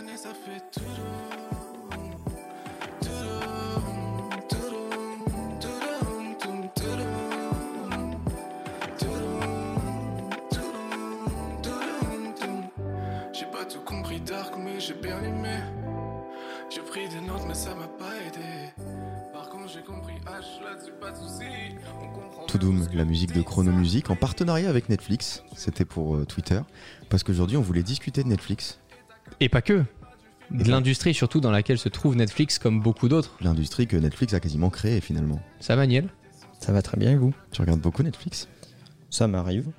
année, ça fait tout J'ai tout la musique de Chronomusique en partenariat avec Netflix, c'était pour Twitter, parce qu'aujourd'hui on voulait discuter de Netflix et pas que. Et De l'industrie surtout dans laquelle se trouve Netflix comme beaucoup d'autres. L'industrie que Netflix a quasiment créée finalement. Ça va Niel? Ça va très bien et vous? Tu regardes beaucoup Netflix? Ça m'arrive.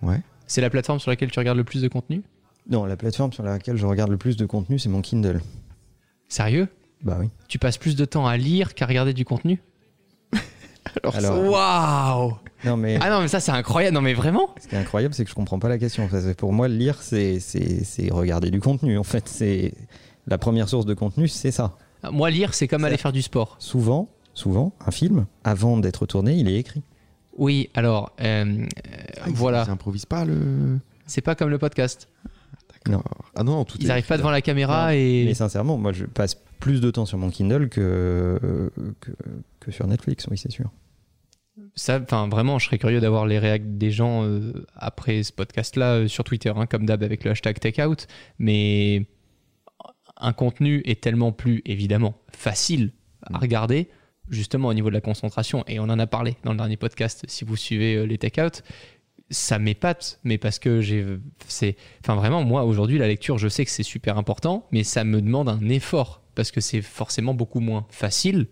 Ouais. C'est la plateforme sur laquelle tu regardes le plus de contenu? Non, la plateforme sur laquelle je regarde le plus de contenu, c'est mon Kindle. Sérieux? Bah oui. Tu passes plus de temps à lire qu'à regarder du contenu? Alors, Waouh non mais Ah non mais ça c'est incroyable, non mais vraiment ce qui est incroyable, c'est que je comprends pas la question. Parce que pour moi, lire, c'est regarder du contenu. En fait, c'est la première source de contenu, c'est ça. Moi lire c'est comme aller faire du sport. Souvent, souvent, un film, avant d'être tourné, il est écrit. Oui alors euh, Ah, voilà, improvisent pas le. c'est pas comme le podcast. Non. Ah non, tout Ils n'arrivent pas devant la caméra et... Mais sincèrement, moi, je passe plus de temps sur mon Kindle que que, que sur Netflix, oui, c'est sûr. Ça, enfin, vraiment, je serais curieux d'avoir les réacts des gens euh, après ce podcast-là euh, sur Twitter, hein, comme d'hab avec le hashtag takeout. Mais un contenu est tellement plus, évidemment, facile à regarder, justement au niveau de la concentration. Et on en a parlé dans le dernier podcast, si vous suivez euh, les takeouts. Ça m'épate, mais parce que j'ai. Enfin, vraiment, moi, aujourd'hui, la lecture, je sais que c'est super important, mais ça me demande un effort, parce que c'est forcément beaucoup moins facile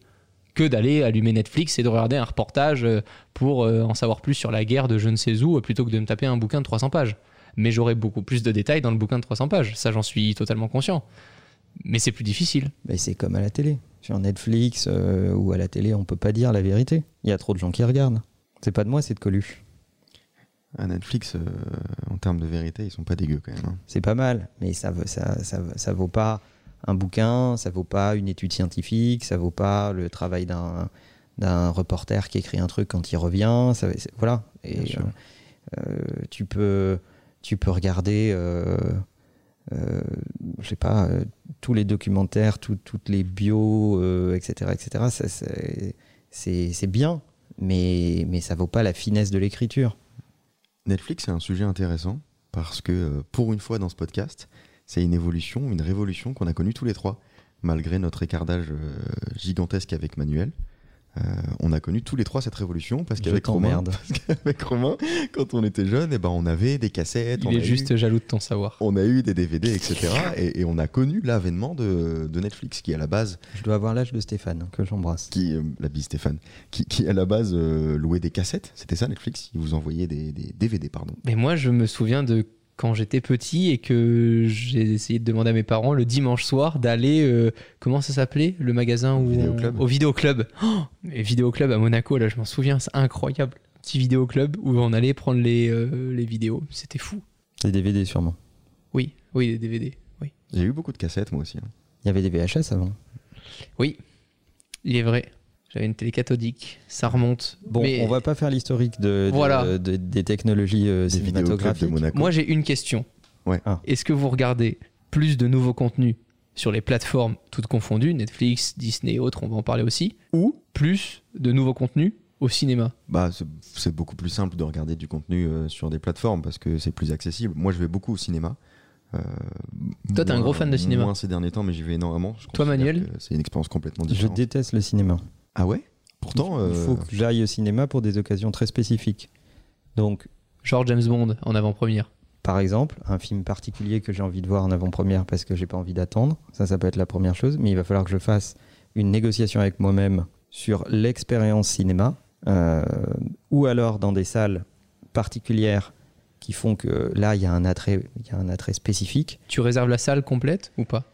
que d'aller allumer Netflix et de regarder un reportage euh, pour euh, en savoir plus sur la guerre de je ne sais où euh, plutôt que de me taper un bouquin de 300 pages. Mais j'aurai beaucoup plus de détails dans le bouquin de 300 pages, ça j'en suis totalement conscient. Mais c'est plus difficile. Mais c'est comme à la télé. Sur Netflix ou à la télé, on peut pas dire la vérité. Il y a trop de gens qui regardent. C'est pas de moi, c'est de Coluche. À Netflix, euh, en termes de vérité, ils sont pas dégueux quand même. hein. C'est pas mal, mais ça, vaut- ça, ça, ça vaut pas un bouquin, ça vaut pas une étude scientifique, ça vaut pas le travail d'un d'un reporter qui écrit un truc quand il revient. Ça, voilà. Et euh, euh, tu peux tu peux regarder, je sais pas, tous les documentaires, tout- toutes les bios, etc., etc. C'est bien, mais mais ça vaut pas la finesse de l'écriture. Netflix, c'est un sujet intéressant parce que euh, pour une fois dans ce podcast, c'est une évolution, une révolution qu'on a connue tous les trois, malgré notre écartage euh, gigantesque avec Manuel. Euh, on a connu tous les trois cette révolution parce qu'avec Romain, Romain, quand on était jeune, eh ben on avait des cassettes, on Il a est eu- juste jaloux de ton savoir. on a eu des DVD, etc. et, et on a connu l'avènement de, de Netflix, qui à la base, Je dois avoir l'âge de Stéphane, que j'embrasse. qui euh, la bise Stéphane, qui, qui à la base euh, louait des cassettes. C'était ça Netflix? Ils vous envoyaient des, des DVD, pardon. Mais moi, je me souviens de quand j'étais petit et que j'ai essayé de demander à mes parents le dimanche soir d'aller, euh, comment ça s'appelait Le magasin où on- Au vidéoclub. Oh, mais vidéoclub à Monaco, là, je m'en souviens, c'est incroyable. Petit vidéoclub où on allait prendre les, euh, les vidéos. C'était fou. Des DVD sûrement. Oui, oui, des DVD. Oui, J'ai eu beaucoup de cassettes moi aussi. hein. Il y avait des VHS avant. oui. Il est vrai. J'avais une télé cathodique. Ça remonte. Bon, Mais on va pas faire l'historique de, de- Voilà. de- des technologies euh, Des de cinématographiques. Monaco. Moi, j'ai une question. Ouais. Ah. Est-ce que vous regardez plus de nouveaux contenus sur les plateformes toutes confondues, Netflix, Disney et autres, on va en parler aussi, ou plus de nouveaux contenus au cinéma? Bah, c'est- beaucoup plus simple de regarder du contenu euh, sur des plateformes parce que c'est plus accessible. Moi, je vais beaucoup au cinéma. Euh, Toi, t'es un gros fan de cinéma. Moins ces derniers temps, mais j'y vais énormément. Je Toi, Manuel? C'est une expérience complètement Je différente. déteste le cinéma. Ah ouais? Pourtant, Il euh, faut que j'aille au cinéma pour des occasions très spécifiques. Donc, Genre James Bond en avant-première. par exemple, un film particulier que j'ai envie de voir en avant-première parce que j'ai pas envie d'attendre, ça, ça peut être la première chose, mais il va falloir que je fasse une négociation avec moi-même sur l'expérience cinéma, euh, ou alors dans des salles particulières qui font que là, il y a un attrait, il y a un attrait spécifique. Tu réserves la salle complète ou pas?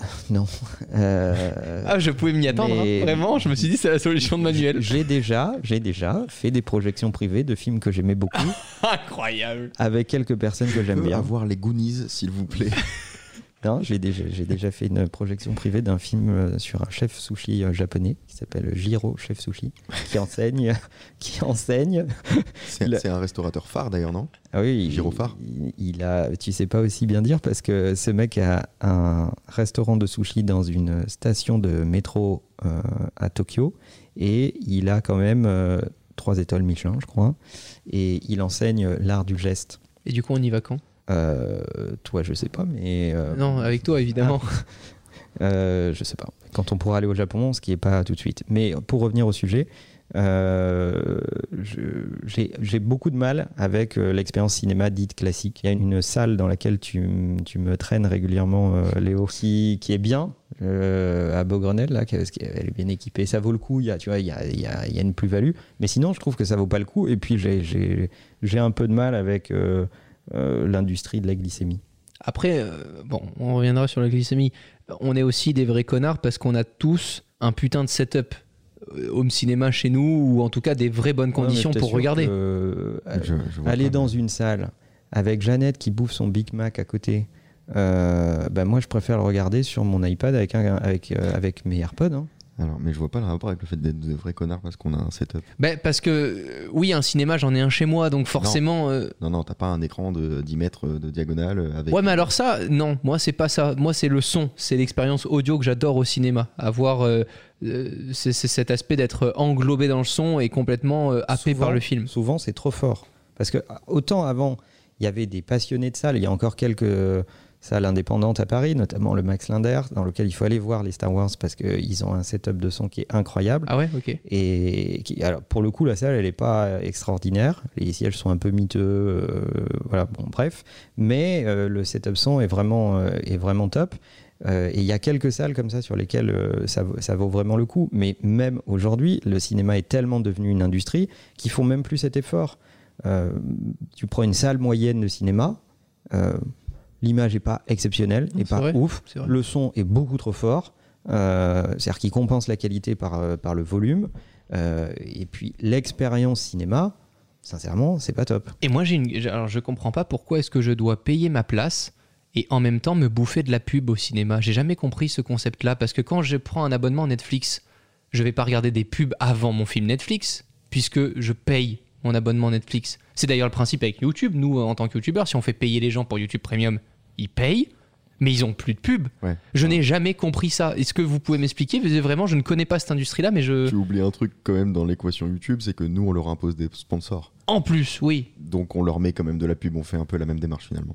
Non. Euh, Ah, je pouvais m'y attendre, mais- hein. vraiment. Je me suis dit, c'est la solution de Manuel. J'ai déjà, j'ai déjà fait des projections privées de films que j'aimais beaucoup Incroyable. avec quelques personnes que j'aime bien. avoir les Goonies, s'il vous plaît. Non, j'ai déjà, fait une projection privée d'un film euh, sur un chef sushi euh, japonais qui s'appelle Jiro Chef Sushi, qui enseigne, qui enseigne. C'est un restaurateur phare d'ailleurs, non? Ah oui, Jiro il, Phare. il, il a, tu sais pas aussi bien dire parce que ce mec a un restaurant de sushi dans une station de métro euh, à Tokyo et il a quand même euh, trois étoiles Michelin, je crois, et il enseigne l'art du geste. Et du coup, on y va quand? Toi, je sais pas, mais euh, Non, avec toi, évidemment. Euh, je sais pas. Quand on pourra aller au Japon, ce qui est pas tout de suite. Mais pour revenir au sujet, euh, je- j'ai beaucoup de mal avec euh, l'expérience cinéma dite classique. Il y a une salle dans laquelle tu, tu me traînes régulièrement, euh, Léo, qui, qui est bien. euh, à Beaugrenelle, là, qui- parce qu'elle est bien équipée, ça vaut le coup. Il y a, tu vois, il y a, il y a- il y a une plus-value, mais sinon, je trouve que ça vaut pas le coup. Et puis, j'ai- un peu de mal avec euh, euh, l'industrie de la glycémie. Après, euh, bon, on reviendra sur la glycémie. On est aussi des vrais connards parce qu'on a tous un putain de setup euh, home cinéma chez nous ou en tout cas des vraies bonnes conditions Ouais, pour regarder. que, euh, Je- je vois aller dans une salle avec Jeannette qui bouffe son Big Mac à côté, euh, bah moi je préfère le regarder sur mon iPad avec, un, avec, euh, avec mes AirPods. hein. Alors, mais je vois pas le rapport avec le fait d'être de vrais connards parce qu'on a un setup. Ben, parce que, euh, oui, un cinéma, j'en ai un chez moi, donc forcément. euh, Non, non, t'as pas un écran de 10 mètres de diagonale euh, avec. Ouais, mais alors ça, non, moi c'est pas ça. Moi c'est le son, c'est l'expérience audio que j'adore au cinéma. Avoir euh, euh, c'est cet aspect d'être englobé dans le son et complètement euh, happé Souvent- par le film. Souvent c'est trop fort. Parce que autant avant, il y avait des passionnés de salles, il y a encore quelques salles indépendantes à Paris, notamment le Max Linder, dans lequel il faut aller voir les Star Wars parce qu'ils ont un setup de son qui est incroyable. Ah ouais, ok. Et qui, alors pour le coup, la salle, elle n'est pas extraordinaire. Les sièges sont un peu miteux, euh, voilà, bon, bref. Mais euh, le setup son est vraiment, euh, est vraiment top. Euh, et il y a quelques salles comme ça sur lesquelles euh, ça, vaut- ça vaut vraiment le coup. Mais même aujourd'hui, le cinéma est tellement devenu une industrie qu'ils font même plus cet effort. Euh, tu prends une salle moyenne de cinéma, l'image n'est pas exceptionnelle, n'est pas vrai, ouf. Le son est beaucoup trop fort. Euh, C'est-à-dire qu'il compense la qualité par, euh, par le volume. Euh, et puis l'expérience cinéma, sincèrement, c'est pas top. Et moi j'ai une, alors je comprends pas pourquoi est-ce que je dois payer ma place et en même temps me bouffer de la pub au cinéma. J'ai jamais compris ce concept-là parce que quand je prends un abonnement Netflix, je vais pas regarder des pubs avant mon film Netflix puisque je paye mon abonnement Netflix. C'est d'ailleurs le principe avec YouTube. Nous, en tant que YouTubeurs, si on fait payer les gens pour YouTube Premium, ils payent, mais ils ont plus de pub. Ouais. Je n'ai jamais compris ça. Est-ce que vous pouvez m'expliquer? Vraiment, je ne connais pas cette industrie-là, mais je. Tu oublies un truc quand même dans l'équation YouTube, c'est que nous, on leur impose des sponsors. En plus, oui. Donc on leur met quand même de la pub, on fait un peu la même démarche finalement.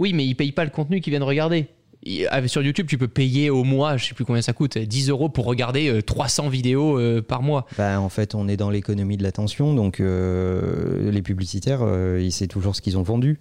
Oui, mais ils payent pas le contenu qu'ils viennent regarder. Et, euh, Sur YouTube, tu peux payer au mois, je sais plus combien ça coûte, 10 euros pour regarder euh, 300 vidéos euh, par mois. Bah, en fait, on est dans l'économie de l'attention, donc euh, les publicitaires, euh, ils savent toujours ce qu'ils ont vendu.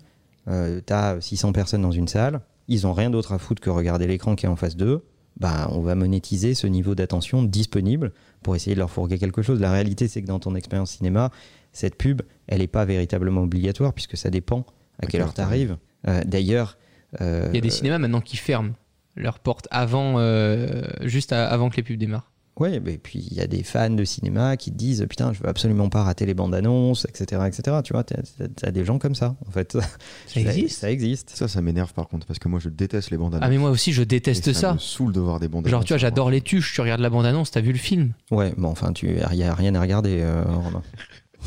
Euh, T'as 600 personnes dans une salle, ils ont rien d'autre à foutre que regarder l'écran qui est en face d'eux. Bah, on va monétiser ce niveau d'attention disponible pour essayer de leur fourguer quelque chose. La réalité, c'est que dans ton expérience cinéma, cette pub, elle n'est pas véritablement obligatoire puisque ça dépend à quelle heure tu arrives. D'ailleurs, euh, Il y a des cinémas maintenant qui ferment leurs portes avant, euh, juste à- avant que les pubs démarrent. Ouais, et puis il y a des fans de cinéma qui te disent putain, je veux absolument pas rater les bandes annonces, etc., etc. Tu vois, t'as as des gens comme ça, en fait. Ça existe Ça existe. Ça, ça m'énerve par contre, parce que moi je déteste les bandes annonces. Ah, mais moi aussi, je Et déteste ça. me saoule de voir des bandes Genre, annonces. tu vois, j'adore les tuches, tu regardes la bande-annonce, t'as vu le film. Ouais, mais enfin, tu y a rien à regarder, euh, Romain.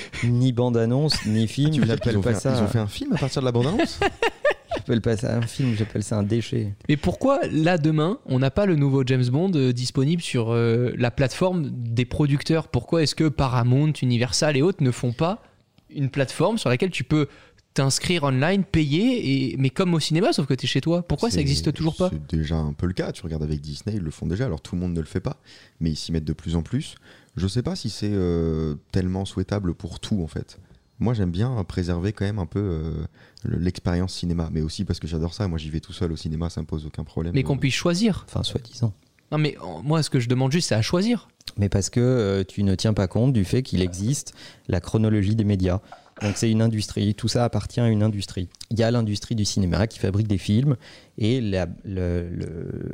ni bande annonce, ni film. Tu veux dire qu'ils J'appelle pas fait, ça. un- ils ont fait un film à partir de la bande annonce J'appelle pas ça un film, j'appelle ça un déchet. Mais pourquoi, là, demain, on n'a pas le nouveau James Bond euh, disponible sur euh, la plateforme des producteurs? Pourquoi est-ce que Paramount, Universal et autres ne font pas une plateforme sur laquelle tu peux t'inscrire online, payer, et... mais comme au cinéma, sauf que tu es chez toi Pourquoi ça existe toujours pas? C'est déjà un peu le cas. Tu regardes avec Disney, ils le font déjà. Alors tout le monde ne le fait pas, mais ils s'y mettent de plus en plus. Je sais pas si c'est euh, tellement souhaitable pour tout en fait. Moi, j'aime bien préserver quand même un peu euh, le- l'expérience cinéma, mais aussi parce que j'adore ça. Moi, j'y vais tout seul au cinéma, ça me pose aucun problème. Mais qu'on puisse choisir. Enfin, soi-disant. Non, mais moi, ce que je demande juste, c'est à choisir. Mais parce que euh, tu ne tiens pas compte du fait qu'il existe la chronologie des médias. Donc c'est une industrie, tout ça appartient à une industrie. Il y a l'industrie du cinéma qui fabrique des films et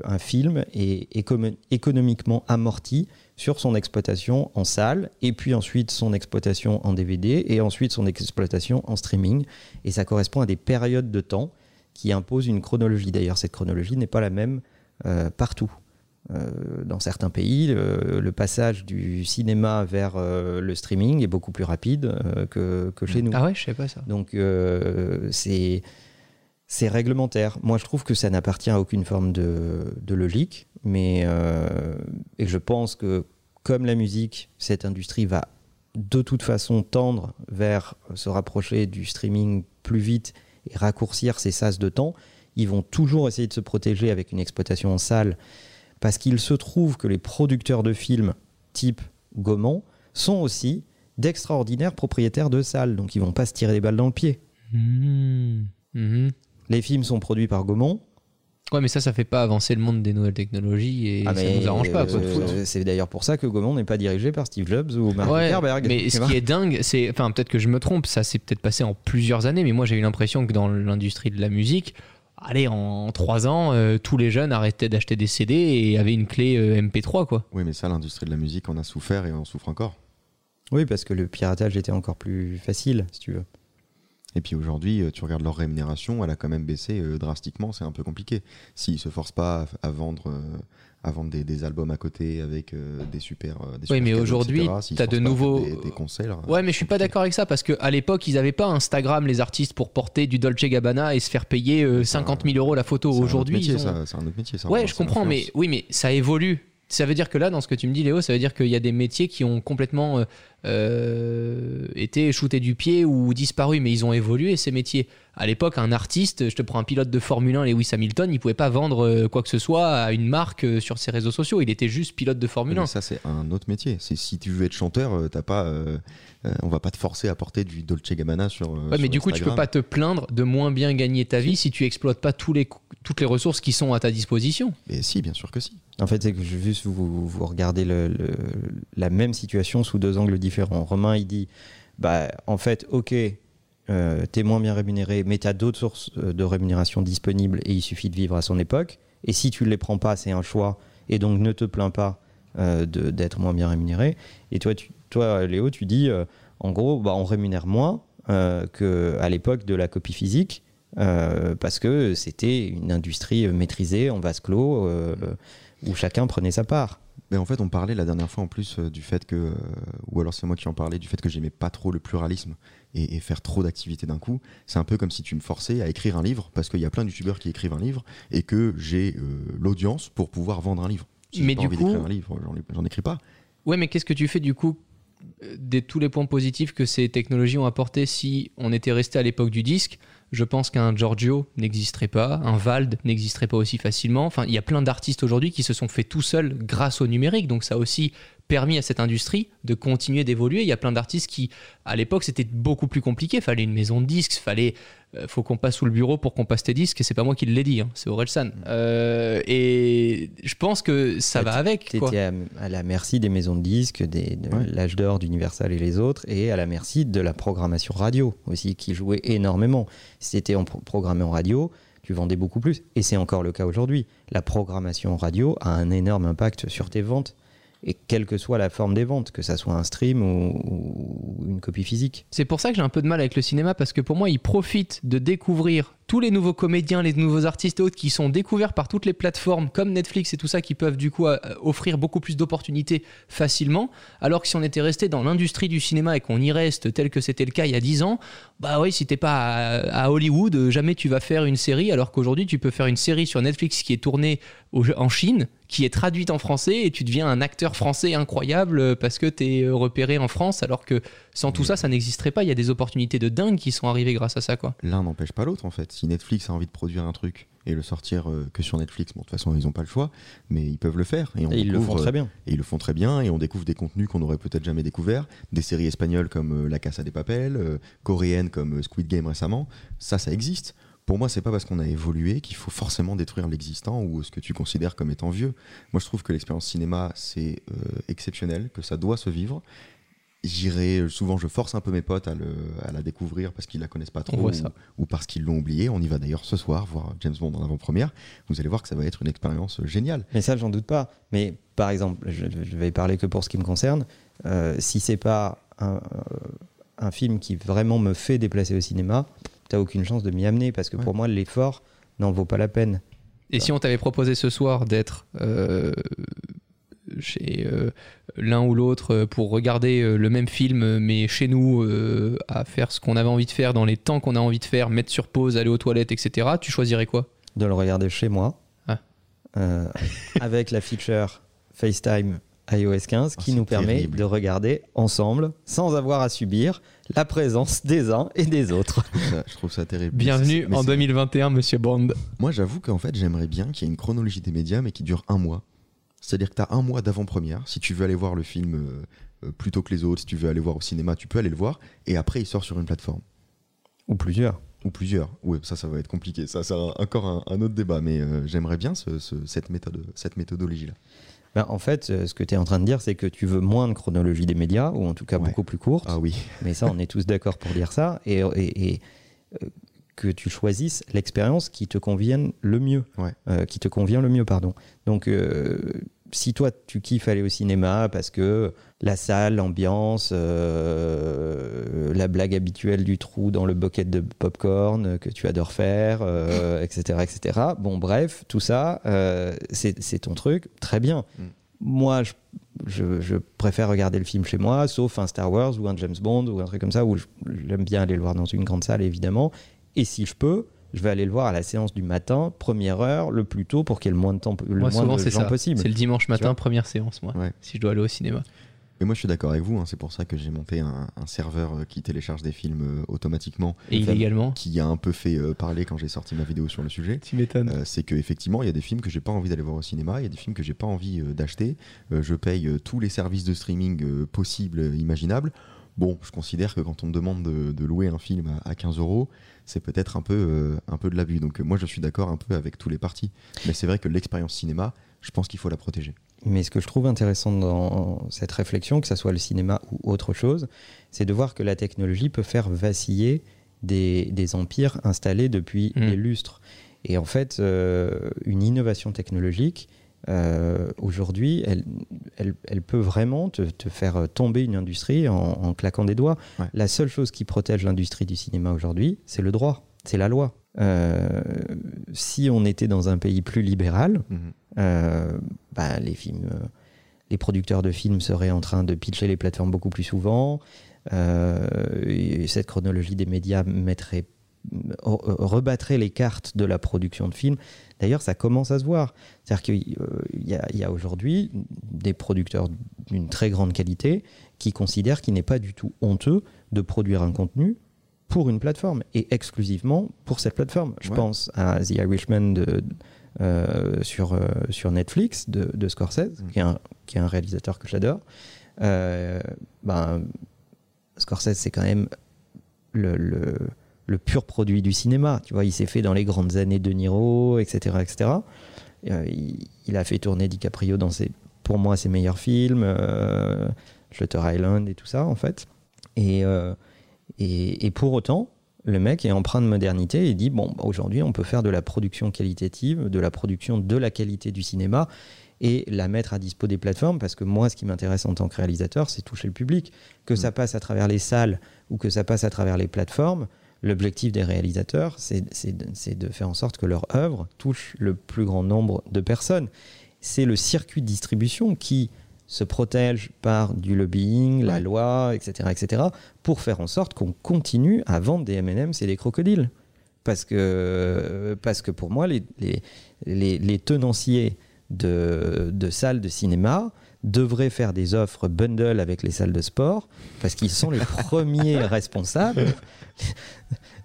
un film est écono- économiquement amorti sur son exploitation en salle et puis ensuite son exploitation en DVD et ensuite son exploitation en streaming. Et ça correspond à des périodes de temps qui imposent une chronologie. D'ailleurs, cette chronologie n'est pas la même euh, partout. Euh, dans certains pays, le, le passage du cinéma vers euh, le streaming est beaucoup plus rapide euh, que, que chez nous. Ah ouais, je sais pas ça. Donc c'est c'est réglementaire. Moi, je trouve que ça n'appartient à aucune forme de, de logique, mais et je pense que comme la musique, cette industrie va de toute façon tendre vers se rapprocher du streaming plus vite et raccourcir ses sas de temps. Ils vont toujours essayer de se protéger avec une exploitation en salle parce qu'il se trouve que les producteurs de films type Gaumont sont aussi d'extraordinaires propriétaires de salles, donc ils vont pas se tirer des balles dans le pied. Mmh. Mhm. Les films sont produits par Gaumont. Ouais, mais ça, ça fait pas avancer le monde des nouvelles technologies et Ah, ça nous arrange pas. Euh, c'est d'ailleurs pour ça que Gaumont n'est pas dirigé par Steve Jobs ou Mark Ouais, Zuckerberg. mais ce qui est dingue, c'est, enfin peut-être que je me trompe, ça s'est peut-être passé en plusieurs années, mais moi j'ai eu l'impression que dans l'industrie de la musique, allez, en trois ans, euh, tous les jeunes arrêtaient d'acheter des CD et avaient une clé euh, MP3, quoi. Oui, mais ça, l'industrie de la musique en a souffert et en souffre encore. Oui, parce que le piratage était encore plus facile, si tu veux. Et puis aujourd'hui, euh, tu regardes leur rémunération, elle a quand même baissé euh, drastiquement, c'est un peu compliqué. S'ils se forcent pas à, à vendre, euh, à vendre des, des albums à côté avec euh, des super. euh, des super mais cadeaux, aujourd'hui, t'as se de nouveaux- Des, des concerts. Ouais, mais je suis pas d'accord avec ça parce qu'à l'époque, ils avaient pas Instagram, les artistes, pour porter du Dolce Gabbana et se faire payer euh, C'est un- 50 000 euros la photo. C'est un autre Aujourd'hui, ont- c'est un autre métier. ça, Ouais, je comprends, mais oui, mais ça évolue. Ça veut dire que là, dans ce que tu me dis, Léo, ça veut dire qu'il y a des métiers qui ont complètement euh, été shootés du pied ou disparu, mais ils ont évolué ces métiers. À l'époque, un artiste, je te prends un pilote de Formule 1, Lewis Hamilton, il pouvait pas vendre euh, quoi que ce soit à une marque euh, sur ses réseaux sociaux. Il était juste pilote de Formule Mais 1. ça, c'est un autre métier. C'est si tu veux être chanteur, t'as pas, euh, on va pas te forcer à porter du Dolce Gabbana sur. mais du coup, tu peux pas te plaindre de moins bien gagner ta vie si tu exploites pas tous les, toutes les ressources qui sont à ta disposition. Mais si, bien sûr que si. En fait, c'est que juste vous, vous regardez le- le- la même situation sous deux angles différents. Romain, il dit bah, en fait, ok, euh, t'es moins bien rémunéré, mais t'as d'autres sources euh, de rémunération disponibles et il suffit de vivre à son époque. Et si tu ne les prends pas, c'est un choix. Et donc, ne te plains pas euh, d'être moins bien rémunéré. Et toi, toi Léo, tu dis euh, en gros, bah, on rémunère moins qu'à l'époque de la copie physique. parce que c'était une industrie maîtrisée en vase clos où chacun prenait sa part. Mais en fait, on parlait la dernière fois en plus euh, du fait que, euh, ou alors c'est moi qui en parlais, du fait que j'aimais pas trop le pluralisme et, et faire trop d'activités d'un coup. C'est un peu comme si tu me forçais à écrire un livre, parce qu'il y a plein de youtubeurs qui écrivent un livre et que j'ai euh, l'audience pour pouvoir vendre un livre. Si Mais pas du envie coup- d'écrire un livre, j'en, j'en écris pas. Ouais, mais qu'est-ce que tu fais du coup des tous les points positifs que ces technologies ont apporté si on était resté à l'époque du disque Je pense qu'un Giorgio n'existerait pas, un Vald n'existerait pas aussi facilement. Enfin, il y a plein d'artistes aujourd'hui qui se sont fait tout seuls grâce au numérique, donc ça aussi permis à cette industrie de continuer d'évoluer. Il y a plein d'artistes qui, à l'époque, c'était beaucoup plus compliqué. Fallait une maison de disques, fallait, euh, faut qu'on passe sous le bureau pour qu'on passe tes disques. Et c'est pas moi qui l'ai dit, hein, c'est Orelsan. Euh, et je pense que ça va avec. Tu quoi. étais à, à la merci des maisons de disques, des, de Ouais. l'âge d'or d'Universal et les autres, et à la merci de la programmation radio aussi, qui jouait énormément. Si tu étais en pro- programmé en radio, tu vendais beaucoup plus. Et c'est encore le cas aujourd'hui. La programmation radio a un énorme impact sur tes ventes, et quelle que soit la forme des ventes, que ça soit un stream ou, une copie physique. C'est pour ça que j'ai un peu de mal avec le cinéma parce que pour moi, il profite de découvrir tous les nouveaux comédiens, les nouveaux artistes et autres qui sont découverts par toutes les plateformes comme Netflix et tout ça qui peuvent du coup euh, offrir beaucoup plus d'opportunités facilement. Alors que si on était resté dans l'industrie du cinéma et qu'on y reste tel que c'était le cas il y a 10 ans, bah oui, si t'es pas à, Hollywood, jamais tu vas faire une série. Alors qu'aujourd'hui, tu peux faire une série sur Netflix qui est tournée en Chine, qui est traduite en français et tu deviens un acteur français incroyable euh, parce que t'es euh, repéré en France. Alors que sans tout ça, ça n'existerait pas. Il y a des opportunités de dingue qui sont arrivées grâce à ça, quoi. L'un n'empêche pas l'autre en fait. Si Netflix a envie de produire un truc et le sortir euh, que sur Netflix. Bon, de toute façon, ils n'ont pas le choix, mais ils peuvent le faire. Et, on Et ils le découvre, font euh, très bien. et ils le font très bien, et on découvre des contenus qu'on n'aurait peut-être jamais découverts, des séries espagnoles comme euh, La Casa des Papel, euh, coréennes comme Squid Game récemment. Ça, ça existe. Pour moi, c'est pas parce qu'on a évolué qu'il faut forcément détruire l'existant ou ce que tu considères comme étant vieux. Moi, je trouve que l'expérience cinéma, c'est euh, exceptionnel, que ça doit se vivre. J'irai, souvent je force un peu mes potes à, le- à la découvrir parce qu'ils la connaissent pas trop ou, parce qu'ils l'ont oublié. On y va d'ailleurs ce soir voir James Bond en avant-première. Vous allez voir que ça va être une expérience géniale. Mais ça, j'en doute pas. Mais par exemple, je, je vais parler que pour ce qui me concerne. euh, si c'est pas un, euh, un film qui vraiment me fait déplacer au cinéma, t'as aucune chance de m'y amener parce que Ouais. pour moi, l'effort n'en vaut pas la peine. Et si on t'avait proposé ce soir d'être euh, chez euh, l'un ou l'autre euh, pour regarder euh, le même film, mais chez nous, euh, à faire ce qu'on avait envie de faire dans les temps qu'on a envie de faire, mettre sur pause, aller aux toilettes, etc., tu choisirais quoi? De le regarder chez moi, Ah. euh, avec la feature FaceTime iOS 15 Oh, qui nous permet terrible. de regarder ensemble sans avoir à subir la présence des uns et des autres. Je trouve ça, je trouve ça terrible. Bienvenue en c'est- 2021, monsieur Bond. Moi, j'avoue qu'en fait, j'aimerais bien qu'il y ait une chronologie des médias, mais qui dure un mois. C'est-à-dire que tu as un mois d'avant-première. Si tu veux aller voir le film euh, euh, plus tôt que les autres, si tu veux aller voir au cinéma, tu peux aller le voir. Et après, il sort sur une plateforme. Ou plusieurs. Ou plusieurs. Oui, ça, ça va être compliqué. Ça, c'est encore un, un autre débat. Mais euh, j'aimerais bien ce- ce- cette, méthode, cette méthodologie-là. Ben, en fait, euh, ce que tu es en train de dire, c'est que tu veux moins de chronologie des médias, ou en tout cas Ouais. beaucoup plus courte. Ah oui. Mais ça, on est tous d'accord pour dire ça. Et, et- et, euh, que tu choisisses l'expérience qui te convienne le mieux. Ouais. Euh, qui te convient le mieux, pardon. Donc, euh, si toi, tu kiffes aller au cinéma parce que la salle, l'ambiance, euh, la blague habituelle du trou dans le bucket de popcorn que tu adores faire, euh, etc., etc. Bon, bref, tout ça, euh, c'est ton truc. Très bien. Mm. Moi, je je, je préfère regarder le film chez moi, sauf un Star Wars ou un James Bond ou un truc comme ça, où j'aime bien aller le voir dans une grande salle, évidemment. Et si je peux, je vais aller le voir à la séance du matin, première heure, le plus tôt, pour qu'il y ait le moins de temps, le Moi, moins souvent, de c'est gens ça. possible. C'est le dimanche matin, première séance, moi, Ouais. si je dois aller au cinéma. Et moi, je suis d'accord avec vous. hein. C'est pour ça que j'ai monté un, un serveur euh, qui télécharge des films euh, automatiquement, Et illégalement. qui a un peu fait euh, parler quand j'ai sorti ma vidéo sur le sujet. Tu m'étonnes. Euh, c'est qu'effectivement, il y a des films que j'ai pas envie d'aller voir au cinéma, il y a des films que j'ai pas envie euh, d'acheter. Euh, je paye euh, tous les services de streaming euh, possibles, euh, imaginables. Bon, je considère que quand on me demande de, de louer un film à, à 15 euros, c'est peut-être un peu, euh, un peu de l'abus. Donc euh, moi, je suis d'accord un peu avec tous les partis. Mais c'est vrai que l'expérience cinéma, je pense qu'il faut la protéger. Mais ce que je trouve intéressant dans cette réflexion, que ce soit le cinéma ou autre chose, c'est de voir que la technologie peut faire vaciller des, des empires installés depuis Mm. des lustres. Et en fait, euh, une innovation technologique, euh, aujourd'hui, elle, elle, elle peut vraiment te, te faire tomber une industrie en, en claquant des doigts. Ouais. La seule chose qui protège l'industrie du cinéma aujourd'hui, c'est le droit, c'est la loi. Euh, si on était dans un pays plus libéral, Mhm. euh, bah, les films, les producteurs de films seraient en train de pitcher les plateformes beaucoup plus souvent. et cette chronologie des médias mettrait, rebattrait les cartes de la production de films. D'ailleurs, ça commence à se voir. C'est-à-dire qu'il euh, y a, aujourd'hui des producteurs d'une très grande qualité qui considèrent qu'il n'est pas du tout honteux de produire un contenu pour une plateforme et exclusivement pour cette plateforme. Je Ouais. pense à The Irishman de, euh, sur, euh, sur Netflix de, de Scorsese, Mm. qui, est un, qui est un réalisateur que j'adore. Euh, ben, Scorsese, c'est quand même le, le, le pur produit du cinéma. Tu vois, il s'est fait dans les grandes années de Niro, etc. etc. Euh, il, il a fait tourner DiCaprio dans ses, pour moi, ses meilleurs films, euh, Shutter Island et tout ça, en fait. Et, euh, et, et pour autant, le mec est empreint de modernité et dit bon, bah, aujourd'hui, on peut faire de la production qualitative, de la production de la qualité du cinéma et la mettre à dispo des plateformes parce que moi, ce qui m'intéresse en tant que réalisateur, c'est toucher le public. Que ça passe à travers les salles ou que ça passe à travers les plateformes, l'objectif des réalisateurs, c'est de, faire en sorte que leur œuvre touche le plus grand nombre de personnes. C'est le circuit de distribution qui se protège par du lobbying, la loi, etc., etc., pour faire en sorte qu'on continue à vendre des M&M's et des crocodiles. Parce que, parce que pour moi, les, les, les, les tenanciers de, de salles de cinéma devraient faire des offres bundle avec les salles de sport, parce qu'ils sont les premiers responsables.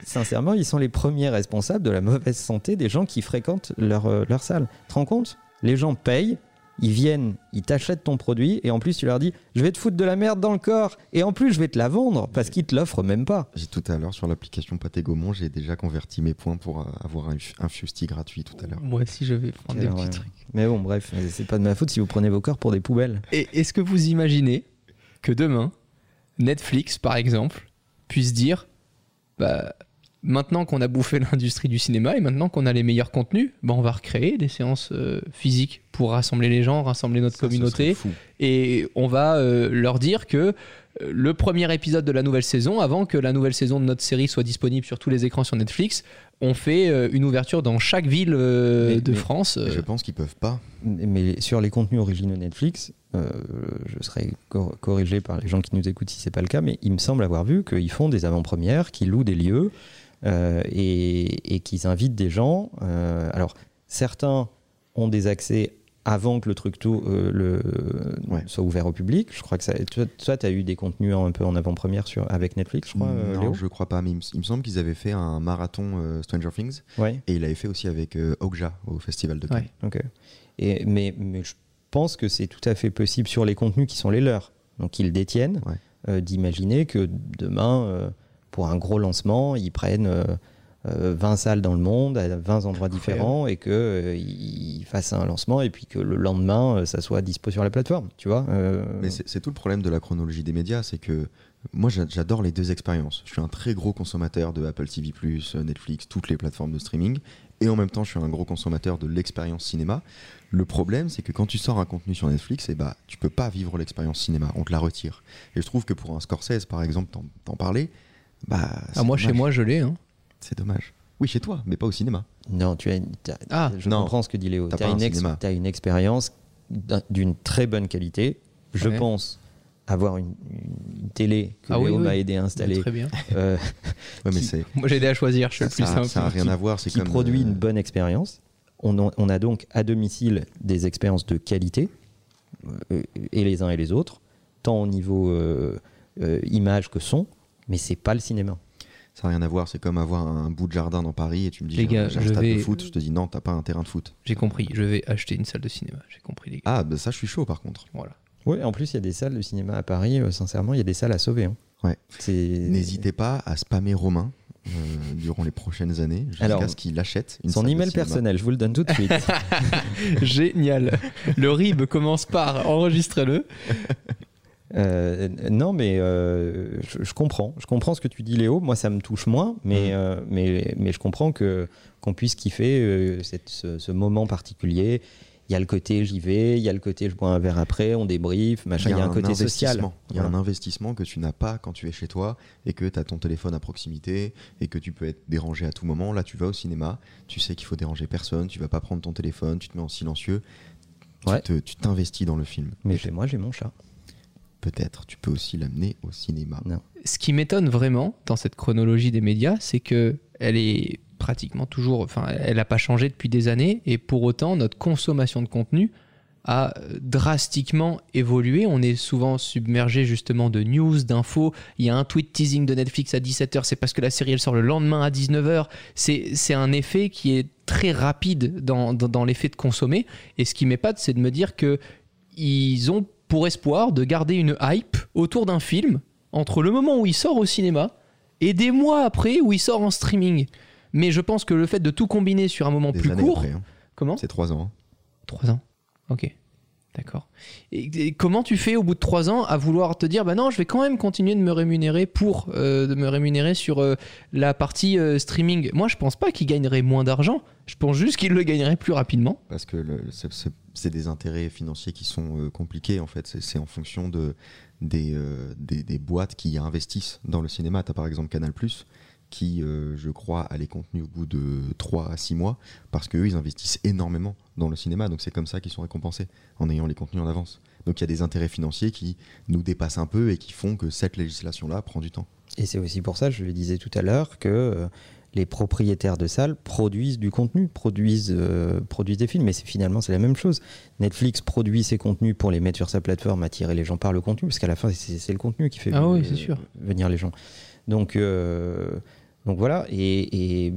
sincèrement, ils sont les premiers responsables de la mauvaise santé des gens qui fréquentent leur, euh, leur salle. Tu te rends compte? Les gens payent, ils viennent, ils t'achètent ton produit et en plus tu leur dis je vais te foutre de la merde dans le corps et en plus je vais te la vendre parce qu'ils te l'offrent même pas. J'ai tout à l'heure sur l'application Pâté Gaumont, j'ai déjà converti mes points pour euh, avoir un, un Fusti gratuit tout à l'heure. Moi aussi, je vais prendre des petits trucs. Mais bon, bref, c'est pas de ma faute si vous prenez vos corps pour des poubelles. Et est-ce que vous imaginez que demain, Netflix, par exemple, puisse dire bah, maintenant qu'on a bouffé l'industrie du cinéma et maintenant qu'on a les meilleurs contenus, bah, on va recréer des séances euh, physiques pour rassembler les gens, rassembler notre Ça, communauté. et on va euh, leur dire que euh, le premier épisode de la nouvelle saison, avant que la nouvelle saison de notre série soit disponible sur tous les écrans sur Netflix, on fait euh, une ouverture dans chaque ville euh, Mais- de mais- France. Je pense qu'ils peuvent pas. Mais sur les contenus originaux Netflix, euh, je serai cor- corrigé par les gens qui nous écoutent si c'est pas le cas, mais il me semble avoir vu qu'ils font des avant-premières, qu'ils louent des lieux euh, et, et qu'ils invitent des gens. Euh, alors, certains ont des accès avant que le truc tout le, Ouais. soit ouvert au public. Je crois que ça, toi, tu as eu des contenus un peu en avant-première sur, avec Netflix, je crois, non, Léo? je crois pas, mais il me, il me semble qu'ils avaient fait un marathon Stranger Things Ouais. et il avait fait aussi avec Okja au festival de Cannes. Ouais. Ok. Et, mais, mais je pense que c'est tout à fait possible sur les contenus qui sont les leurs, donc qu'ils détiennent, Ouais. euh, d'imaginer que demain, euh, pour un gros lancement, ils prennent euh, euh, 20 salles dans le monde, à 20 endroits différents, et qu'ils fassent un lancement, et puis que le lendemain, euh, ça soit dispo sur la plateforme. Tu vois euh, Mais c'est tout le problème de la chronologie des médias, c'est que moi j'a- j'adore les deux expériences. Je suis un très gros consommateur de Apple TV+, euh, Netflix, toutes les plateformes de streaming, et en même temps je suis un gros consommateur de l'expérience cinéma. Le problème c'est que quand tu sors un contenu sur Netflix, et bah tu peux pas vivre l'expérience cinéma, on te la retire. Et je trouve que pour un Scorsese par exemple, t'en- t'en parler, bah ah, moi, dommage. chez moi, je l'ai. hein. c'est dommage. Oui chez toi, mais pas au cinéma. Non, tu as, t'as- Ah, je non. comprends ce que dit Léo. T'as Tu as, une une expérience d'un- d'une très bonne qualité. Je Ouais. pense avoir une, une télé que Ah Léo oui. m'a aidé à installer, Très bien. euh, Ouais, mais Qui- c'est Moi, j'ai aidé à choisir. Je suis le plus simple. ça a rien Qui- à voir. C'est qui comme produit euh, une bonne expérience. On, en- on a donc à domicile des expériences de qualité, euh, et les uns et les autres, tant au niveau euh, euh, image que son, mais c'est pas le cinéma. Ça n'a rien à voir, c'est comme avoir un bout de jardin dans Paris et tu me dis j'ai un- stade vais- de foot, je te dis non, t'as pas un terrain de foot. J'ai compris. Je vais acheter une salle de cinéma. J'ai compris, les gars. Ah, bah ça je suis chaud par contre. Voilà. Ouais, en plus, il y a des salles de cinéma à Paris, euh, sincèrement, il y a des salles à sauver. hein. Ouais. C'est- N'hésitez pas à spammer Romain euh, durant les prochaines années jusqu'à ce qu'il achète une Son email personnel, je vous le donne tout de suite. Génial. Le RIB commence par enregistrez-le. Euh, non, mais euh, je, je comprends. Je comprends ce que tu dis, Léo. Moi, ça me touche moins, mais, euh, mais, mais je comprends que qu'on puisse kiffer euh, cette- ce, ce moment particulier. Il y a le côté j'y vais, il y a le côté je bois un verre après, on débrief, machin. Il y a un, côté social. investissement. Il y a Voilà. un investissement que tu n'as pas quand tu es chez toi et que tu as ton téléphone à proximité et que tu peux être dérangé à tout moment. Là, tu vas au cinéma, tu sais qu'il faut déranger personne, tu vas pas prendre ton téléphone, tu te mets en silencieux. Tu Ouais. Tu t'investis dans le film. Mais chez moi, j'ai mon chat. Peut-être, tu peux aussi l'amener au cinéma. Non. Ce qui m'étonne vraiment dans cette chronologie des médias, c'est que elle est pratiquement toujours, enfin, elle n'a pas changé depuis des années, et pour autant, notre consommation de contenu a euh, drastiquement évolué. On est souvent submergé justement de news, d'infos. Il y a un tweet teasing de Netflix à 17h, c'est parce que la série elle sort le lendemain à 19h. C'est c'est un effet qui est très rapide dans, dans, dans l'effet de consommer. Et ce qui m'épate, c'est de me dire que ils ont pour espoir de garder une hype autour d'un film entre le moment où il sort au cinéma et des mois après où il sort en streaming. Mais je pense que le fait de tout combiner sur un moment Des plus court, après, hein. comment C'est trois ans. hein. Trois ans. Ok. D'accord. Et, et comment tu fais au bout de trois ans à vouloir te dire bah non je vais quand même continuer de me rémunérer pour euh, de me rémunérer sur euh, la partie euh, streaming? Moi je pense pas qu'il gagnerait moins d'argent. Je pense juste qu'il le gagnerait plus rapidement. parce que c'est- des intérêts financiers qui sont compliqués en fait. C'est en fonction de, des, euh, des, des boîtes qui investissent dans le cinéma. Tu as par exemple Canal qui, euh, je crois, a les contenus au bout de 3 à 6 mois parce qu'eux, ils investissent énormément dans le cinéma. Donc c'est comme ça qu'ils sont récompensés en ayant les contenus en avance. Donc il y a des intérêts financiers qui nous dépassent un peu et qui font que cette législation-là prend du temps. Et c'est aussi pour ça, je le disais tout à l'heure, que euh, les propriétaires de salles produisent du contenu, produisent, euh, produisent des films. Mais finalement, c'est la même chose. Netflix produit ses contenus pour les mettre sur sa plateforme, attirer les gens par le contenu, parce qu'à la fin, c'est le contenu qui fait Ah oui, euh, sûr. venir les gens. Donc, euh, Donc voilà, et, et,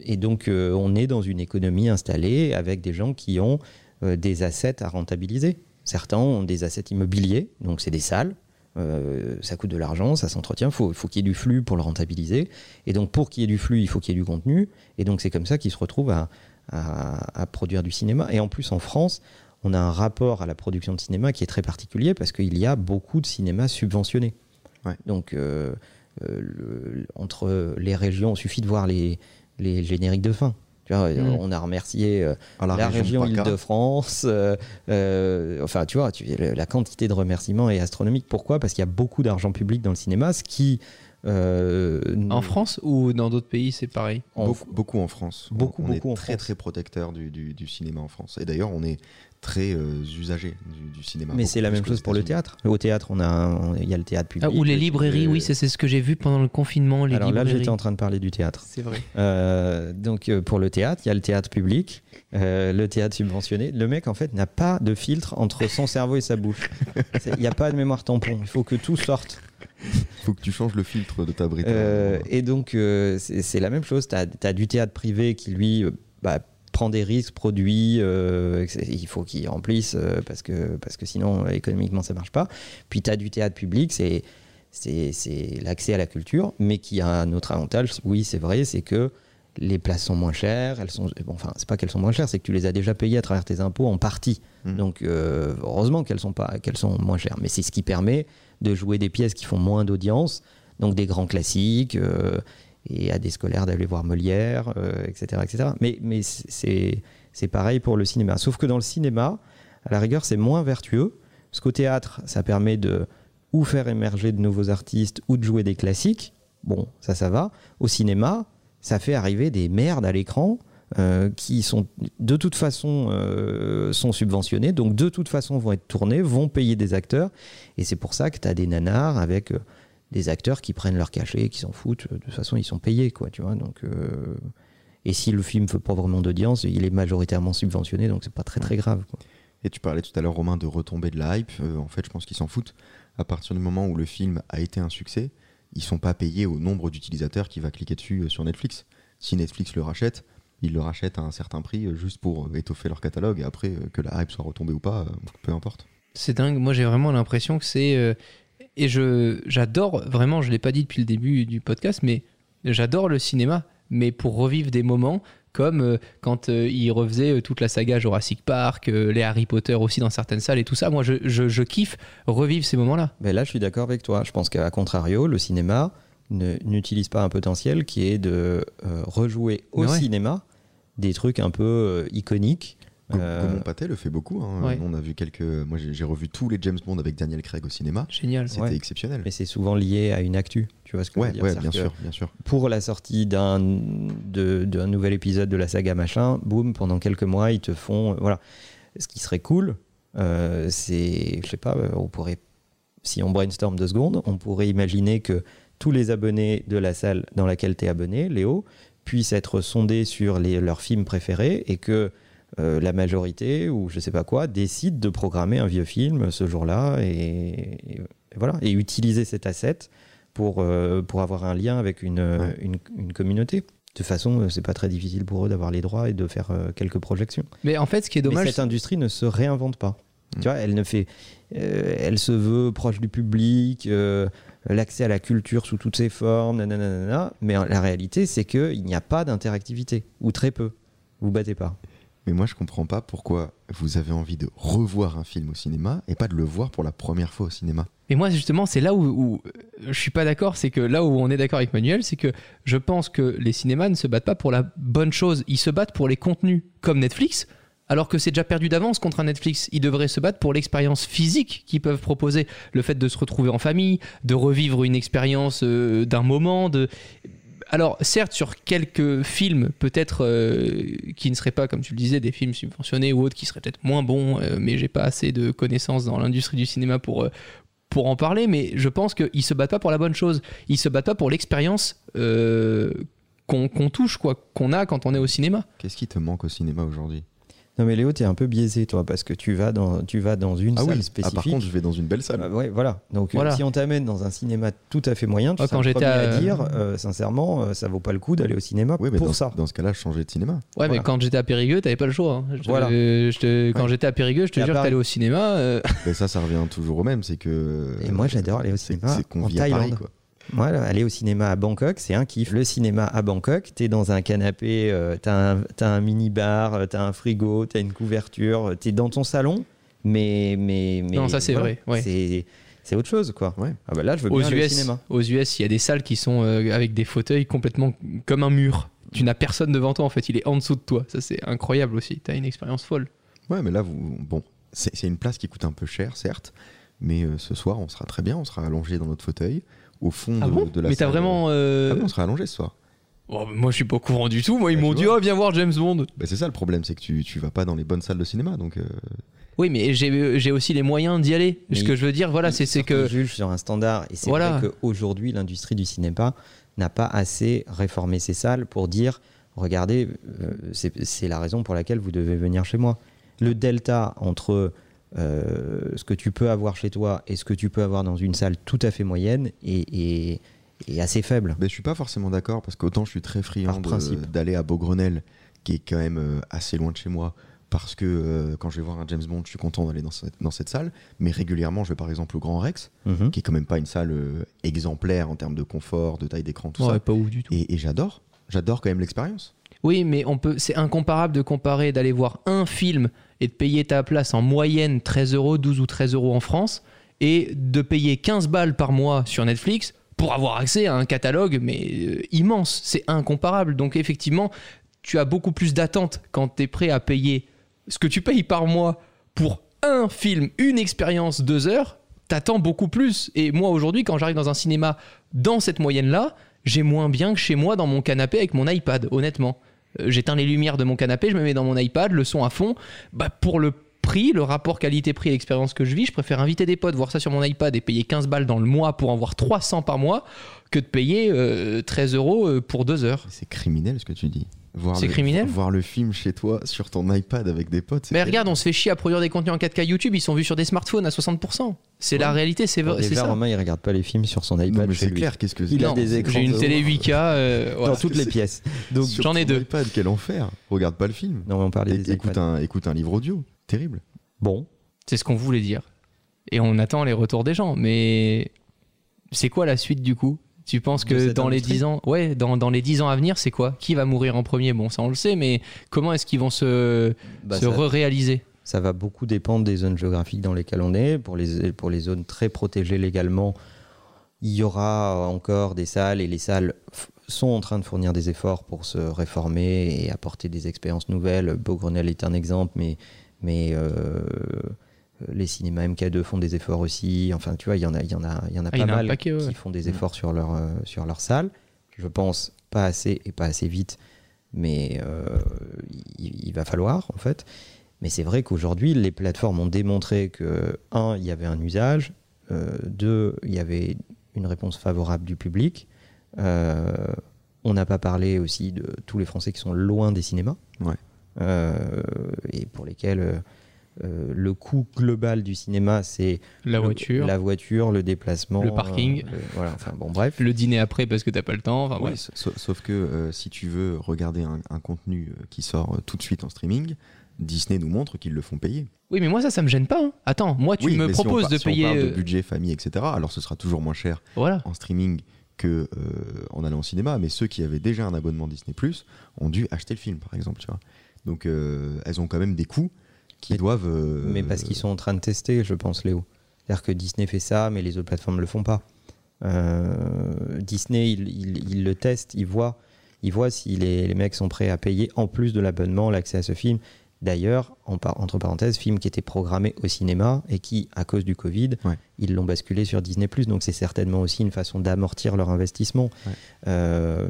et donc euh, on est dans une économie installée avec des gens qui ont des assets à rentabiliser. Certains ont des assets immobiliers, donc c'est des salles. Euh, ça coûte de l'argent, ça s'entretient, il faut, faut qu'il y ait du flux pour le rentabiliser. Et donc pour qu'il y ait du flux, il faut qu'il y ait du contenu. Et donc c'est comme ça qu'ils se retrouvent à, à- à produire du cinéma. Et en plus en France, on a un rapport à la production de cinéma qui est très particulier parce qu'il y a beaucoup de cinéma subventionné. Ouais. Donc euh, euh, le- entre les régions, il suffit de voir les, les génériques de fin. Tu vois, Mm. On a remercié euh, la, région. Île-de-France. euh, euh, enfin, tu vois, tu- la quantité de remerciements est astronomique. Pourquoi? Parce qu'il y a beaucoup d'argent public dans le cinéma, ce qui. euh, En France ou dans d'autres pays, c'est pareil? En- beaucoup, beaucoup en France. On- Beaucoup, on, beaucoup est en très France. très protecteur du, du- du cinéma en France. Et d'ailleurs, on est très euh, usagers du, du cinéma. Mais c'est la même chose pour le théâtre. Au théâtre, on a, un- il y a le théâtre public. Ah, Ou les le- librairies, oui, c'est ce que j'ai vu pendant le confinement, les Alors là, j'étais en train de parler du théâtre. C'est vrai. Euh, donc euh, pour le théâtre, il y a le théâtre public, euh, le théâtre subventionné. Le mec en fait n'a pas de filtre entre son cerveau et sa bouche. Il n'y a pas de mémoire tampon. Il faut que tout sorte. faut que tu changes le filtre de ta brita. Euh, et donc euh, c'est la même chose. Tu as, du théâtre privé qui lui bah, prend des risques, produit. euh, il faut qu'il remplisse euh, parce que parce que sinon économiquement ça marche pas. Puis tu as du théâtre public, c'est c'est l'accès à la culture, mais qui a un autre avantage. Oui, c'est vrai, c'est que les places sont moins chères. Elles sont, bon, enfin, c'est pas qu'elles sont moins chères, c'est que tu les as déjà payées à travers tes impôts en partie. Mhm. Donc, euh, heureusement qu'elles sont pas, qu'elles sont moins chères. Mais c'est ce qui permet de jouer des pièces qui font moins d'audience, donc des grands classiques, euh, et à des scolaires d'aller voir Molière, euh, etc., etc. Mais, mais c'est, pareil pour le cinéma. Sauf que dans le cinéma, à la rigueur, c'est moins vertueux. Parce qu'au théâtre, ça permet de ou faire émerger de nouveaux artistes ou de jouer des classiques. Bon, ça, ça va. Au cinéma, ça fait arriver des merdes à l'écran euh, qui sont de toute façon euh, sont subventionnés, donc de toute façon vont être tournés, vont payer des acteurs. Et c'est pour ça que tu as des nanars avec des acteurs qui prennent leur cachet, qui s'en foutent. De toute façon, ils sont payés, quoi, tu vois. Donc, euh, et si le film fait pas vraiment d'audience, il est majoritairement subventionné, donc c'est pas très très grave. quoi. Et tu parlais tout à l'heure, Romain, de retomber de la hype. Euh, en fait, je pense qu'ils s'en foutent. À partir du moment où le film a été un succès, ils sont pas payés au nombre d'utilisateurs qui va cliquer dessus euh, sur Netflix. Si Netflix le rachète, ils le rachètent à un certain prix euh, juste pour étoffer leur catalogue. Et après, euh, que la hype soit retombée ou pas, euh, peu importe. C'est dingue. Moi, j'ai vraiment l'impression que c'est. euh, et je j'adore, vraiment, je ne l'ai pas dit depuis le début du podcast, mais j'adore le cinéma, mais pour revivre des moments comme euh, quand euh, il refaisait euh, toute la saga Jurassic Park, euh, les Harry Potter aussi dans certaines salles et tout ça. Moi, je, je, je kiffe revivre ces moments-là. Mais là, je suis d'accord avec toi. Je pense qu'à contrario, le cinéma n'utilise pas un potentiel qui est de rejouer au ouais. cinéma des trucs un peu iconiques. Gom- Euh, Pathé le fait beaucoup. hein. Ouais. On a vu quelques. Moi, j'ai revu tous les James Bond avec Daniel Craig au cinéma. Génial. C'était Ouais. exceptionnel. mais c'est souvent lié à une actu. Tu vois ce que je Ouais, veux dire bien sûr, bien sûr. Pour la sortie d'un de- d'un nouvel épisode de la saga machin, boum, pendant quelques mois, ils te font. euh, voilà. Ce qui serait cool, euh, c'est. Je sais pas, euh, on pourrait. Si on brainstorm deux secondes, on pourrait imaginer que tous les abonnés de la salle dans laquelle tu es abonné, Léo, puissent être sondés sur les- leurs films préférés et que euh, la majorité, ou je sais pas quoi, décide de programmer un vieux film ce jour-là et, et voilà, et utiliser cet asset pour, euh, pour avoir un lien avec une, Ouais. une, une communauté. De toute façon, euh, c'est pas très difficile pour eux d'avoir les droits et de faire euh, quelques projections. Mais en fait, ce qui est Mais dommage, cette industrie ne se réinvente pas. Mm. Tu vois, elle ne fait, euh, elle se veut proche du public, euh, l'accès à la culture sous toutes ses formes, nanana, mais la réalité, c'est qu'il n'y a pas d'interactivité, ou très peu. Vous battez pas. Mais moi, je comprends pas pourquoi vous avez envie de revoir un film au cinéma et pas de le voir pour la première fois au cinéma. Et moi, justement, c'est là où, où, euh, je suis pas d'accord. C'est que là où on est d'accord avec Manuel, c'est que je pense que les cinémas ne se battent pas pour la bonne chose. Ils se battent pour les contenus, comme Netflix. Alors que c'est déjà perdu d'avance contre un Netflix. Ils devraient se battre pour l'expérience physique qu'ils peuvent proposer. Le fait de se retrouver en famille, de revivre une expérience euh, d'un moment. De... Alors, certes, sur quelques films, peut-être euh, qui ne seraient pas, comme tu le disais, des films subventionnés ou autres, qui seraient peut-être moins bons, euh, mais j'ai pas assez de connaissances dans l'industrie du cinéma pour, euh, pour en parler. Mais je pense qu'ils se battent pas pour la bonne chose. Ils se battent pas pour l'expérience qu'on qu'on touche, quoi, qu'on a quand on est au cinéma. Qu'est-ce qui te manque au cinéma aujourd'hui? Non mais Léo, t'es un peu biaisé toi parce que tu vas dans, tu vas dans une Ah salle oui, ah, spécifique. par contre, je vais dans une belle salle. Euh, ouais, voilà. Donc euh, Voilà. si on t'amène dans un cinéma tout à fait moyen, tu seras quand j'étais à- à dire, euh, sincèrement, euh, ça vaut pas le coup d'aller au cinéma oui, mais pour dans, ça. dans ce cas-là, je changeais de cinéma. Ouais, mais quand j'étais à Périgueux, t'avais pas le choix. hein. Je Voilà. je te- quand Ouais. j'étais à Périgueux, je te Et jure t'allais au cinéma. euh, Mais ça, ça revient toujours au même, c'est que. Et moi, j'adore aller au c'est- cinéma C'est qu'on en vit à Paris, Thaïlande. quoi. Voilà, aller au cinéma à Bangkok, c'est un kiff. Le cinéma à Bangkok, t'es dans un canapé, euh, t'as un, t'as un mini-bar, euh, t'as un frigo, t'as une couverture, euh, t'es dans ton salon, mais. mais, mais Non, ça, c'est vrai, ouais. C'est, c'est autre chose, quoi. Ouais. Ah bah là, je veux aux bien aller au US, cinéma. aux US, il y a des salles qui sont euh, avec des fauteuils complètement comme un mur. Tu n'as personne devant toi en fait, il est en dessous de toi. Ça c'est incroyable aussi. T'as une expérience folle. Ouais, mais là, vous, bon, c'est c'est une place qui coûte un peu cher, certes, mais euh, ce soir, on sera très bien, on sera allongé dans notre fauteuil, au fond Ah de, bon de la Mais t'as vraiment. euh, Ah on sera allongé ce soir. oh, moi je suis pas au courant du tout. Moi ils Bah, m'ont dit oh viens voir James Bond. Bah, c'est ça le problème, c'est que tu, tu vas pas dans les bonnes salles de cinéma, donc. euh, Oui, mais j'ai j'ai aussi les moyens d'y aller. Mais Ce que je veux dire, voilà, c'est que. jugent sur un standard. Et c'est Voilà. vrai qu'aujourd'hui, l'industrie du cinéma n'a pas assez réformé ses salles pour dire regardez, euh, c'est c'est la raison pour laquelle vous devez venir chez moi. Le delta entre euh, ce que tu peux avoir chez toi et ce que tu peux avoir dans une salle tout à fait moyenne est, est- est assez faible. Mais je suis pas forcément d'accord parce qu'autant je suis très friand d'aller à Beaugrenelle, qui est quand même euh, assez loin de chez moi, parce que euh, quand je vais voir un James Bond, je suis content d'aller dans cette, dans cette salle. Mais régulièrement, je vais par exemple au Grand Rex, Mhm. qui est quand même pas une salle euh, exemplaire en termes de confort, de taille d'écran, tout Ouais, ça. pas ouf du tout. Et, et j'adore, j'adore quand même l'expérience. Oui, mais on peut. C'est incomparable de comparer d'aller voir un film et de payer ta place en moyenne 13 euros, 12 ou 13 euros en France, et de payer 15 balles par mois sur Netflix pour avoir accès à un catalogue mais euh, immense. C'est incomparable. Donc effectivement, tu as beaucoup plus d'attentes quand tu es prêt à payer ce que tu payes par mois pour un film, une expérience, deux heures. T'attends beaucoup plus. Et moi aujourd'hui, quand j'arrive dans un cinéma dans cette moyenne-là, j'ai moins bien que chez moi dans mon canapé avec mon iPad, honnêtement. Euh, J'éteins les lumières de mon canapé, je me mets dans mon iPad, le son à fond. Bah, pour le prix, le rapport qualité-prix et l'expérience que je vis, je préfère inviter des potes, voir ça sur mon iPad et payer 15 balles dans le mois pour en voir 300 par mois que de payer euh, 13 euros euh, pour deux heures. C'est criminel ce que tu dis. Voir C'est le- criminel Voir le film chez toi sur ton iPad avec des potes. c'est Mais regarde, on se fait chier à produire des contenus en 4K YouTube, ils sont vus sur des smartphones à 60%. C'est la réalité, c'est vrai, c'est Déjà, ça. Romain, il regarde pas les films sur son Non, iPad mais c'est lui. clair, qu'est-ce que Il a des écrans J'ai une télé ouf. 8K. euh, voilà. dans toutes les pièces. Donc, Sur J'en ai deux. iPad, quel enfer. Regarde pas le film. non, mais on parlait des écoute, un, écoute un livre audio. Terrible. Bon, C'est ce qu'on voulait dire. Et on attend les retours des gens. Mais c'est quoi la suite du coup? Tu penses que dans les industrie 10 ans, ouais, dans, dans les 10 ans à venir, c'est quoi? Qui va mourir en premier? Bon, ça on le sait, mais comment est-ce qu'ils vont se, bah, se re-réaliser Ça va beaucoup dépendre des zones géographiques dans lesquelles on est. Pour les, pour les zones très protégées légalement, il y aura encore des salles et les salles sont en train de fournir des efforts pour se réformer et apporter des expériences nouvelles. Beaugrenelle est un exemple, mais, mais euh, les cinémas MK2 font des efforts aussi. Enfin, tu vois, il y en a, il y en a, il y en a Ah, pas a mal paquet, ouais. qui font des Mm. efforts sur leur, euh, sur leur salle. Je pense pas assez et pas assez vite, mais euh, il, il va falloir en fait. Mais c'est vrai qu'aujourd'hui, les plateformes ont démontré que, un, il y avait un usage, euh, deux, il y avait une réponse favorable du public. Euh, on n'a pas parlé aussi de tous les Français qui sont loin des cinémas, Ouais. Euh, et pour lesquels euh, le coût global du cinéma, c'est La le- voiture, la voiture, le déplacement, Le parking. euh, le- voilà, enfin bon, bref. le dîner après parce que t'as pas le temps. Enfin, bref. Sauf que euh, si tu veux regarder un, un contenu qui sort tout de suite en streaming, Disney nous montre qu'ils le font payer. Oui, mais moi ça, ça me gêne pas. hein. Attends, moi tu Oui, me si on proposes par- de si on payer. parle de budget, famille, etc. Alors ce sera toujours moins cher Voilà. en streaming que en allant au cinéma. Mais ceux qui avaient déjà un abonnement Disney Plus ont dû acheter le film, par exemple. Tu vois. Donc elles ont quand même des coûts qui Mais- doivent. euh, Mais parce qu'ils sont en train de tester, je pense, Léo. C'est-à-dire que Disney fait ça, mais les autres plateformes ne le font pas. Euh, Disney, il, il- il le teste, il voit, il voit si les, les mecs sont prêts à payer en plus de l'abonnement l'accès à ce film. D'ailleurs, en par- entre parenthèses, film qui était programmé au cinéma et qui, à cause du Covid, Ouais. ils l'ont basculé sur Disney+. Donc c'est certainement aussi une façon d'amortir leur investissement. Ouais. Euh,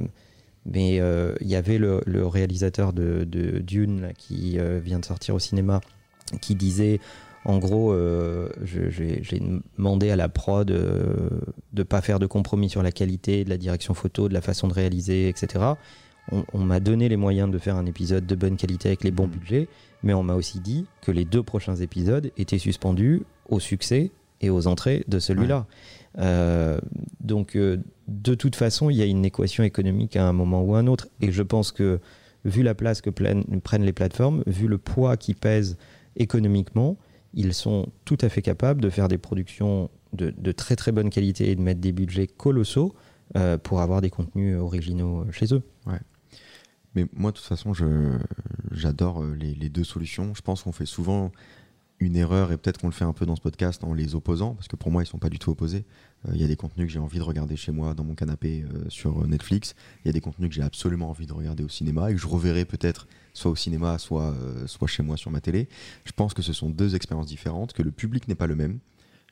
mais euh, il y avait le, le réalisateur de, de Dune là, qui vient de sortir au cinéma qui disait en gros euh, j'ai demandé à la prod euh, de pas faire de compromis sur la qualité de la direction photo de la façon de réaliser etc on, on m'a donné les moyens de faire un épisode de bonne qualité avec les bons budgets, mais on m'a aussi dit que les deux prochains épisodes étaient suspendus au succès et aux entrées de celui-là. Euh, donc, euh, de toute façon, il y a une équation économique à un moment ou à un autre. Et je pense que, vu la place que prennent les plateformes, vu le poids qui pèse économiquement, ils sont tout à fait capables de faire des productions de, très très bonne qualité et de mettre des budgets colossaux euh, pour avoir des contenus originaux chez eux. Mais moi, de toute façon, j'adore euh, les, deux solutions. Je pense qu'on fait souvent une erreur et peut-être qu'on le fait un peu dans ce podcast en les opposant, parce que pour moi, ils sont pas du tout opposés. Euh, Il y a des contenus que j'ai envie de regarder chez moi dans mon canapé euh, sur Netflix. Il y a des contenus que j'ai absolument envie de regarder au cinéma et que je reverrai peut-être soit au cinéma, soit, euh, soit chez moi sur ma télé. Je pense que ce sont deux expériences différentes, que le public n'est pas le même.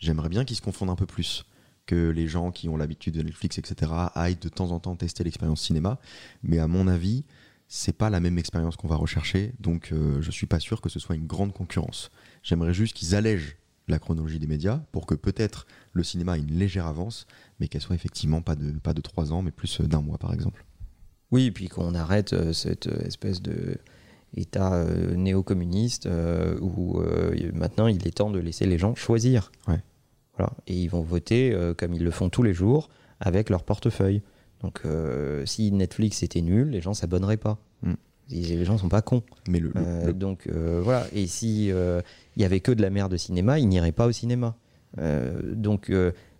J'aimerais bien qu'ils se confondent un peu plus, que les gens qui ont l'habitude de Netflix, etc., aillent de temps en temps tester l'expérience cinéma. Mais à mon avis, c'est pas la même expérience qu'on va rechercher, donc euh, je suis pas sûr que ce soit une grande concurrence. J'aimerais juste qu'ils allègent la chronologie des médias pour que peut-être le cinéma ait une légère avance, mais qu'elle soit effectivement pas de pas de trois ans, mais plus euh, d'un mois par exemple. Oui, et puis qu'on arrête euh, cette espèce de État euh, néo-communiste euh, où euh, maintenant il est temps de laisser les gens choisir. Ouais. Voilà. Et ils vont voter euh, comme ils le font tous les jours avec leur portefeuille. Donc si Netflix était nul, les gens s'abonneraient pas. Mm. Les gens sont pas cons. Mais le, le- le- donc voilà. Et si il y avait que de la merde de cinéma, ils n'iraient pas au cinéma. Donc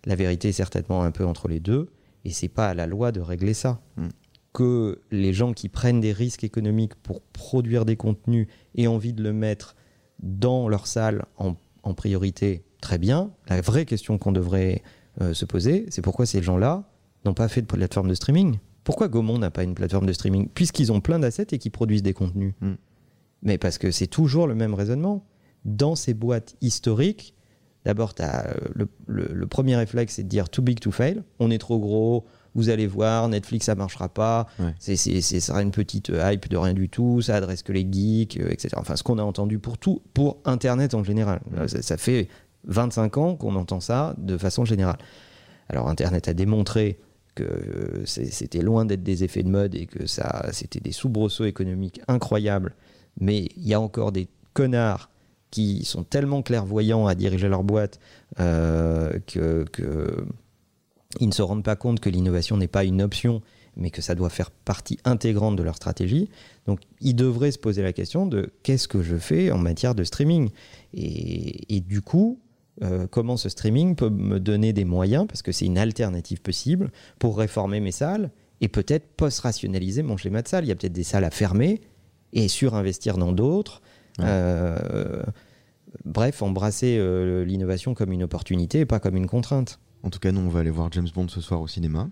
la vérité est certainement un peu entre les deux, et c'est pas à la loi de régler ça. Mm. Que les gens qui prennent des risques économiques pour produire des contenus aient envie de le mettre dans leur salle en, en priorité, très bien. La vraie question qu'on devrait euh, se poser, c'est pourquoi ces gens-là n'ont pas fait de plateforme de streaming? Pourquoi Gaumont n'a pas une plateforme de streaming? Puisqu'ils ont plein d'assets et qu'ils produisent des contenus. Mm. Mais parce que c'est toujours le même raisonnement. Dans ces boîtes historiques, d'abord, euh, le, le- le premier réflexe, c'est de dire too big to fail. On est trop gros, vous allez voir, Netflix, ça marchera pas. Ouais. C'est, c'est, c'est- ça sera une petite euh, hype de rien du tout, ça adresse que les geeks, euh, etc. Enfin, ce qu'on a entendu pour tout, pour Internet en général. Euh, Ça, ça fait 25 ans qu'on entend ça de façon générale. Alors, Internet a démontré que euh, c'est- c'était loin d'être des effets de mode et que ça, c'était des soubresauts économiques incroyables. Mais il y a encore des connards qui sont tellement clairvoyants à diriger leur boîte euh, que, que ils ne se rendent pas compte que l'innovation n'est pas une option, mais que ça doit faire partie intégrante de leur stratégie. Donc, ils devraient se poser la question de qu'est-ce que je fais en matière de streaming? Et, et du coup, euh, comment ce streaming peut me donner des moyens, parce que c'est une alternative possible, pour réformer mes salles et peut-être post-rationaliser mon schéma de salle. Il y a peut-être des salles à fermer et surinvestir dans d'autres. Ouais. Euh, bref, embrasser euh, l'innovation comme une opportunité et pas comme une contrainte. En tout cas, nous on va aller voir James Bond ce soir au cinéma,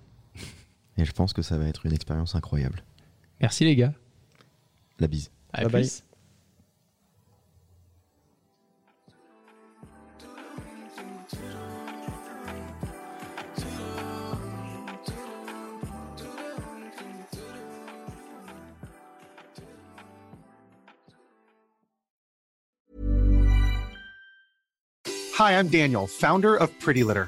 et je pense que ça va être une expérience incroyable. Merci les gars. La bise. À Bye bye. Hi, I'm Daniel, founder of Pretty Litter.